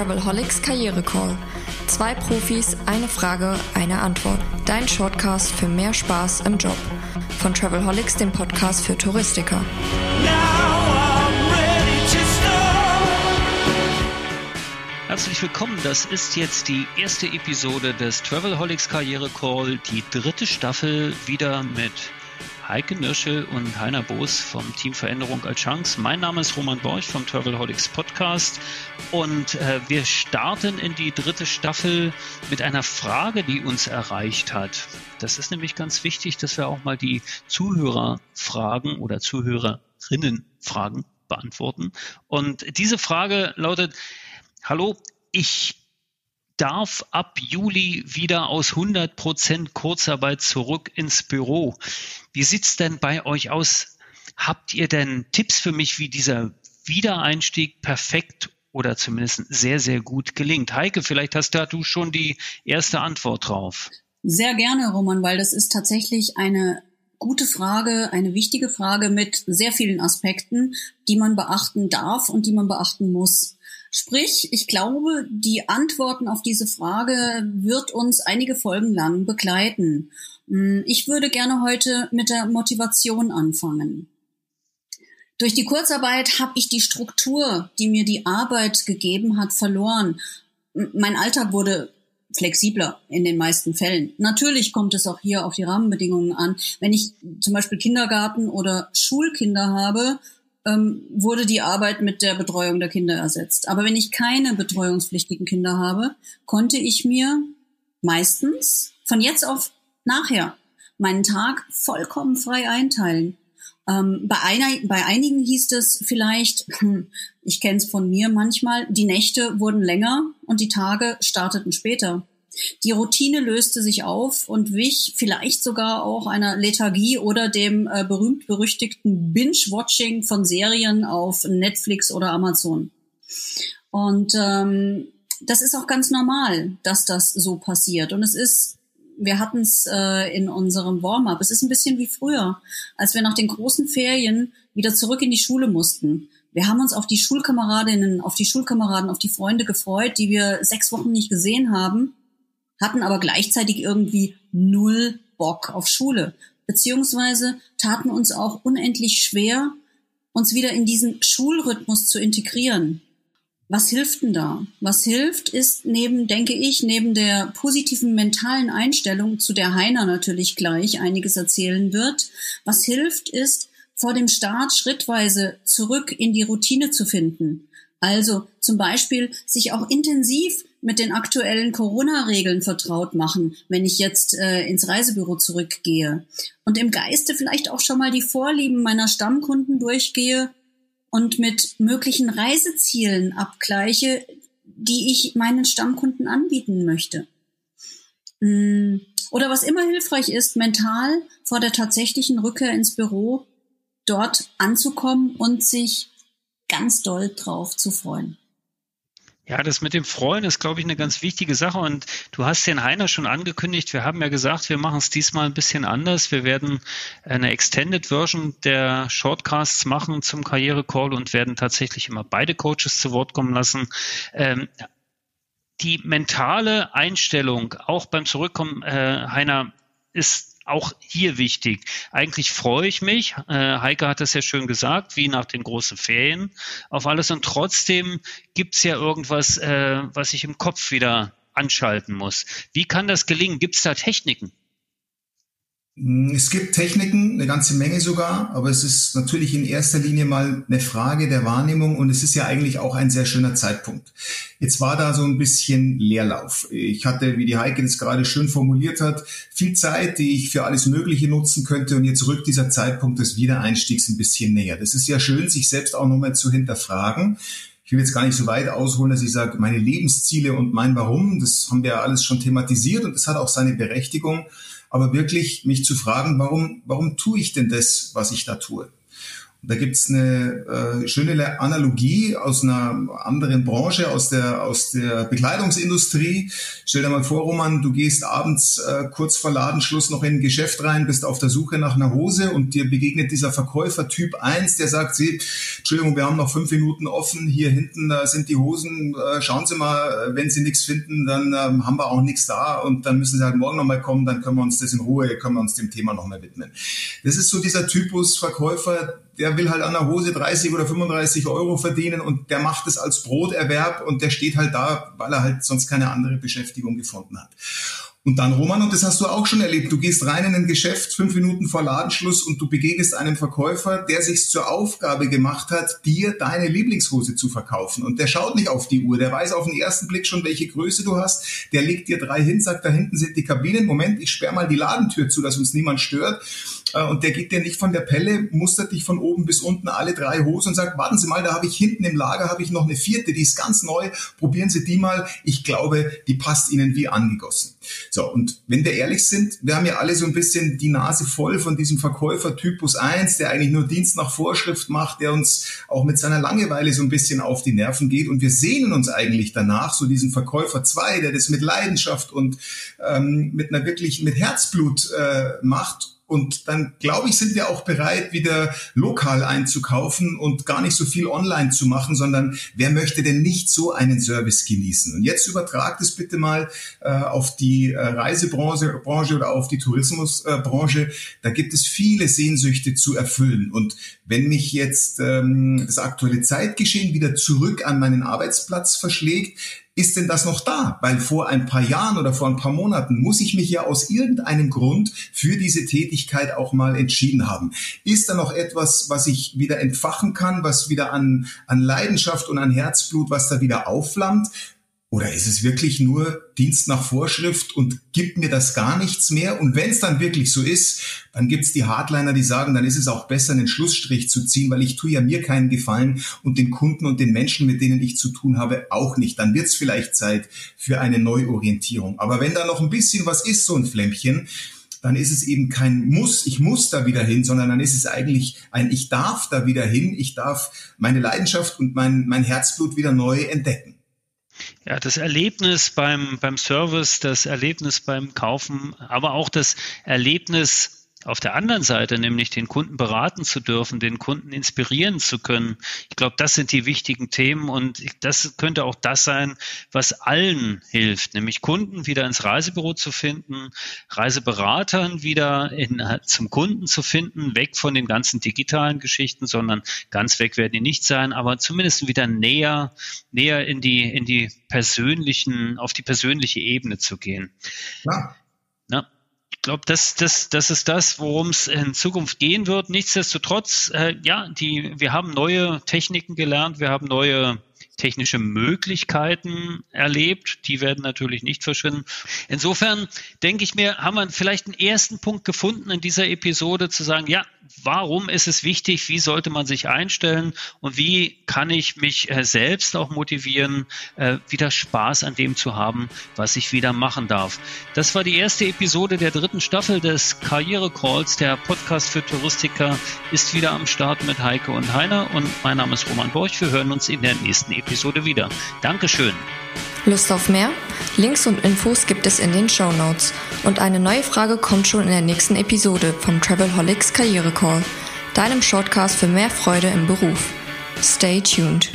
Travelholics Karriere Call. Zwei Profis, eine Frage, eine Antwort. Dein Shortcast für mehr Spaß im Job. Von Travelholics, dem Podcast für Touristiker. Herzlich willkommen. Das ist jetzt die erste Episode des Travelholics Karriere Call, die dritte Staffel wieder mit Heike Nirschel und Heiner Boos vom Team Veränderung als Chance. Mein Name ist Roman Borch vom Travelholics Podcast und äh, wir starten in die dritte Staffel mit einer Frage, die uns erreicht hat. Das ist nämlich ganz wichtig, dass wir auch mal die Zuhörerfragen oder Zuhörerinnenfragen beantworten. Und diese Frage lautet, hallo, ich darf ab Juli wieder aus 100 Prozent Kurzarbeit zurück ins Büro. Wie sieht's denn bei euch aus? Habt ihr denn Tipps für mich, wie dieser Wiedereinstieg perfekt oder zumindest sehr, sehr gut gelingt? Heike, vielleicht hast da du schon die erste Antwort drauf. Sehr gerne, Roman, weil das ist tatsächlich eine gute Frage, eine wichtige Frage mit sehr vielen Aspekten, die man beachten darf und die man beachten muss. Sprich, ich glaube, die Antworten auf diese Frage wird uns einige Folgen lang begleiten. Hm, ich würde gerne heute mit der Motivation anfangen. Durch die Kurzarbeit habe ich die Struktur, die mir die Arbeit gegeben hat, verloren. Mein Alltag wurde flexibler in den meisten Fällen. Natürlich kommt es auch hier auf die Rahmenbedingungen an. Wenn ich zum Beispiel Kindergarten oder Schulkinder habe, ähm, wurde die Arbeit mit der Betreuung der Kinder ersetzt. Aber wenn ich keine betreuungspflichtigen Kinder habe, konnte ich mir meistens von jetzt auf nachher meinen Tag vollkommen frei einteilen. Ähm, bei, einer, bei einigen hieß es vielleicht, hm, ich kenne es von mir manchmal, die Nächte wurden länger und die Tage starteten später. Die Routine löste sich auf und wich vielleicht sogar auch einer Lethargie oder dem äh, berühmt-berüchtigten Binge-Watching von Serien auf Netflix oder Amazon. Und ähm, das ist auch ganz normal, dass das so passiert. Und es ist, wir hatten es äh, in unserem Warm-up, es ist ein bisschen wie früher, als wir nach den großen Ferien wieder zurück in die Schule mussten. Wir haben uns auf die Schulkameradinnen, auf die Schulkameraden, auf die Freunde gefreut, die wir sechs Wochen nicht gesehen haben hatten aber gleichzeitig irgendwie null Bock auf Schule, beziehungsweise taten uns auch unendlich schwer, uns wieder in diesen Schulrhythmus zu integrieren. Was hilft denn da? Was hilft, ist neben, denke ich, neben der positiven mentalen Einstellung, zu der Heiner natürlich gleich einiges erzählen wird, was hilft, ist, vor dem Start schrittweise zurück in die Routine zu finden. Also zum Beispiel sich auch intensiv mit den aktuellen Corona-Regeln vertraut machen, wenn ich jetzt äh, ins Reisebüro zurückgehe. Und im Geiste vielleicht auch schon mal die Vorlieben meiner Stammkunden durchgehe und mit möglichen Reisezielen abgleiche, die ich meinen Stammkunden anbieten möchte. Mm, oder was immer hilfreich ist, mental vor der tatsächlichen Rückkehr ins Büro dort anzukommen und sich ganz doll drauf zu freuen. Ja, das mit dem Freuen ist, glaube ich, eine ganz wichtige Sache. Und du hast den Heiner schon angekündigt. Wir haben ja gesagt, wir machen es diesmal ein bisschen anders. Wir werden eine Extended Version der Shortcasts machen zum Karriere-Call und werden tatsächlich immer beide Coaches zu Wort kommen lassen. Ähm, die mentale Einstellung, auch beim Zurückkommen, äh, Heiner, ist auch hier wichtig. Eigentlich freue ich mich, äh, Heike hat das ja schön gesagt, wie nach den großen Ferien auf alles und trotzdem gibt's ja irgendwas, äh, was ich im Kopf wieder anschalten muss. Wie kann das gelingen? Gibt's da Techniken? Mm, es gibt Techniken, eine ganze Menge sogar, aber es ist natürlich in erster Linie mal eine Frage der Wahrnehmung und es ist ja eigentlich auch ein sehr schöner Zeitpunkt. Jetzt war da so ein bisschen Leerlauf. Ich hatte, wie die Heike das gerade schön formuliert hat, viel Zeit, die ich für alles Mögliche nutzen könnte und jetzt rückt dieser Zeitpunkt des Wiedereinstiegs ein bisschen näher. Das ist ja schön, sich selbst auch nochmal zu hinterfragen. Ich will jetzt gar nicht so weit ausholen, dass ich sage, meine Lebensziele und mein Warum, das haben wir ja alles schon thematisiert und das hat auch seine Berechtigung aber wirklich mich zu fragen, warum, warum tue ich denn das, was ich da tue? Da gibt's eine äh, schöne Analogie aus einer anderen Branche, aus der, aus der Bekleidungsindustrie. Stell dir mal vor, Roman, du gehst abends äh, kurz vor Ladenschluss noch in ein Geschäft rein, bist auf der Suche nach einer Hose und dir begegnet dieser Verkäufer Typ 1, der sagt, Sie, Entschuldigung, wir haben noch fünf Minuten offen, hier hinten da sind die Hosen, äh, schauen Sie mal, wenn Sie nichts finden, dann ähm, haben wir auch nichts da und dann müssen Sie halt morgen nochmal kommen, dann können wir uns das in Ruhe, können wir uns dem Thema nochmal widmen. Das ist so dieser Typus Verkäufer, der will halt an der Hose 30 oder 35 Euro verdienen und der macht es als Broterwerb und der steht halt da, weil er halt sonst keine andere Beschäftigung gefunden hat. Und dann, Roman, und das hast du auch schon erlebt, du gehst rein in ein Geschäft, fünf Minuten vor Ladenschluss und du begegnest einem Verkäufer, der sich zur Aufgabe gemacht hat, dir deine Lieblingshose zu verkaufen. Und der schaut nicht auf die Uhr, der weiß auf den ersten Blick schon, welche Größe du hast. Der legt dir drei hin, sagt, da hinten sind die Kabinen. Moment, ich sperre mal die Ladentür zu, dass uns niemand stört. Äh, und der geht dir nicht von der Pelle, mustert dich von oben bis unten alle drei Hosen und sagt, warten Sie mal, da habe ich hinten im Lager habe ich noch eine vierte, die ist ganz neu, probieren Sie die mal. Ich glaube, die passt Ihnen wie angegossen. So, und wenn wir ehrlich sind, wir haben ja alle so ein bisschen die Nase voll von diesem Verkäufer Typus 1, der eigentlich nur Dienst nach Vorschrift macht, der uns auch mit seiner Langeweile so ein bisschen auf die Nerven geht. Und wir sehnen uns eigentlich danach, so diesen Verkäufer 2, der das mit Leidenschaft und ähm, mit einer wirklich mit Herzblut äh, macht und dann, glaube ich, sind wir auch bereit, wieder lokal einzukaufen und gar nicht so viel online zu machen, sondern wer möchte denn nicht so einen Service genießen? Und jetzt übertragt es bitte mal äh, auf die äh, Reisebranche Branche oder auf die Tourismusbranche. Äh, da gibt es viele Sehnsüchte zu erfüllen. Und wenn mich jetzt ähm, das aktuelle Zeitgeschehen wieder zurück an meinen Arbeitsplatz verschlägt, ist denn das noch da? Weil vor ein paar Jahren oder vor ein paar Monaten muss ich mich ja aus irgendeinem Grund für diese Tätigkeit auch mal entschieden haben. Ist da noch etwas, was ich wieder entfachen kann, was wieder an, an Leidenschaft und an Herzblut, was da wieder aufflammt? Oder ist es wirklich nur Dienst nach Vorschrift und gibt mir das gar nichts mehr? Und wenn es dann wirklich so ist, dann gibt es die Hardliner, die sagen, dann ist es auch besser, einen Schlussstrich zu ziehen, weil ich tue ja mir keinen Gefallen und den Kunden und den Menschen, mit denen ich zu tun habe, auch nicht. Dann wird es vielleicht Zeit für eine Neuorientierung. Aber wenn da noch ein bisschen was ist, so ein Flämmchen, dann ist es eben kein Muss, ich muss da wieder hin, sondern dann ist es eigentlich ein Ich darf da wieder hin, ich darf meine Leidenschaft und mein, mein Herzblut wieder neu entdecken. Ja, das Erlebnis beim, beim Service, das Erlebnis beim Kaufen, aber auch das Erlebnis auf der anderen Seite, nämlich den Kunden beraten zu dürfen, den Kunden inspirieren zu können. Ich glaube, das sind die wichtigen Themen und das könnte auch das sein, was allen hilft, nämlich Kunden wieder ins Reisebüro zu finden, Reiseberatern wieder in, zum Kunden zu finden, weg von den ganzen digitalen Geschichten, sondern ganz weg werden die nicht sein, aber zumindest wieder näher, näher in die, in die persönlichen, auf die persönliche Ebene zu gehen. Ja. Ja, ich glaube, das, das, das ist das, worum es in Zukunft gehen wird. Nichtsdestotrotz, äh, ja, die, wir haben neue Techniken gelernt, wir haben neue technische Möglichkeiten erlebt. Die werden natürlich nicht verschwinden. Insofern denke ich mir, haben wir vielleicht einen ersten Punkt gefunden in dieser Episode zu sagen, ja, warum ist es wichtig, wie sollte man sich einstellen und wie kann ich mich äh, selbst auch motivieren, äh, wieder Spaß an dem zu haben, was ich wieder machen darf. Das war die erste Episode der dritten Staffel des Karriere Calls. Der Podcast für Touristiker ist wieder am Start mit Heike und Heiner und mein Name ist Roman Borch. Wir hören uns in der nächsten Episode wieder. Dankeschön. Lust auf mehr? Links und Infos gibt es in den Show Notes. Und eine neue Frage kommt schon in der nächsten Episode vom Travelholics Karriere Call, deinem Shortcast für mehr Freude im Beruf. Stay tuned.